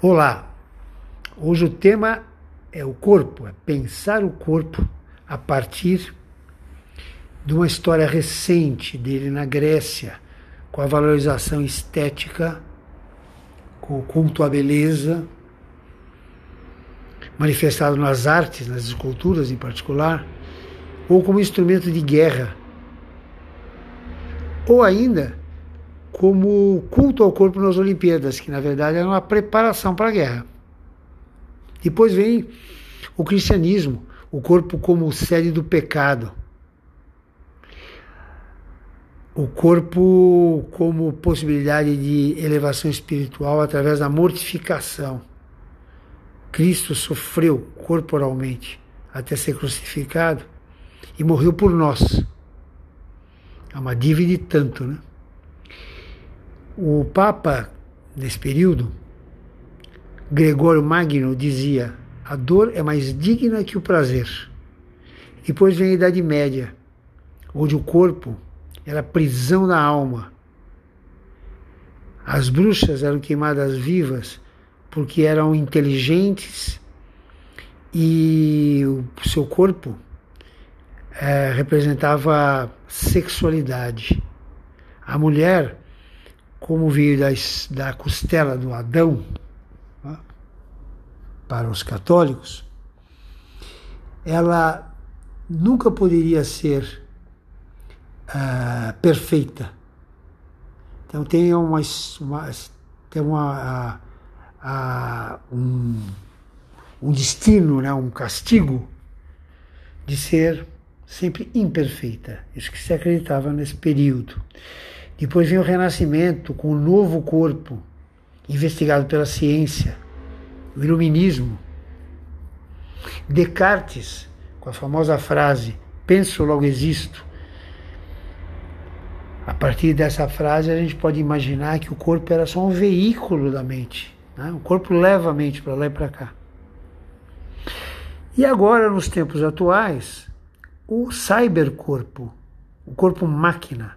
Olá! Hoje o tema é o corpo, é pensar o corpo a partir de uma história recente dele na Grécia, com a valorização estética, com o culto à beleza, manifestado nas artes, nas esculturas em particular, ou como instrumento de guerra, ou ainda como culto ao corpo nas Olimpíadas, que na verdade era uma preparação para a guerra. Depois vem o cristianismo, o corpo como sede do pecado. O corpo como possibilidade de elevação espiritual através da mortificação. Cristo sofreu corporalmente até ser crucificado e morreu por nós. É uma dívida e tanto, né? O Papa, nesse período, Gregório Magno, dizia: a dor é mais digna que o prazer. Depois vem a Idade Média, onde o corpo era prisão da alma. As bruxas eram queimadas vivas porque eram inteligentes e o seu corpo é, representava sexualidade. A mulher como veio da, da costela do Adão, né, para os católicos, ela nunca poderia ser uh, perfeita. Então tem uma, uma tem uma, um, um destino, né, um castigo de ser sempre imperfeita. Isso que se acreditava nesse período. Depois vem o Renascimento com o novo corpo, investigado pela ciência, o iluminismo. Descartes, com a famosa frase: penso, logo existo. A partir dessa frase, a gente pode imaginar que o corpo era só um veículo da mente. Né? O corpo leva a mente para lá e para cá. E agora, nos tempos atuais, o cybercorpo, o corpo máquina,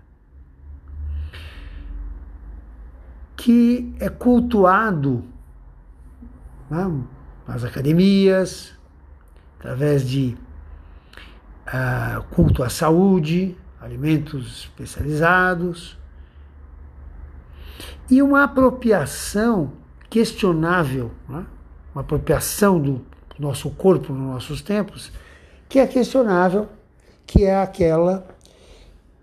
que é cultuado né, nas academias, através de uh, culto à saúde, alimentos especializados, e uma apropriação questionável, né, uma apropriação do nosso corpo nos nossos tempos, que é questionável, que é aquela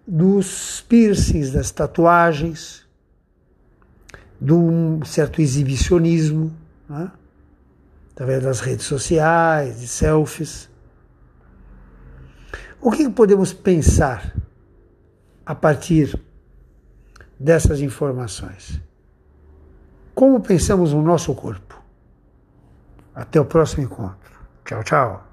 dos piercings, das tatuagens, de um certo exibicionismo, né? através das redes sociais, de selfies. O que podemos pensar a partir dessas informações? Como pensamos no nosso corpo? Até o próximo encontro. Tchau, tchau.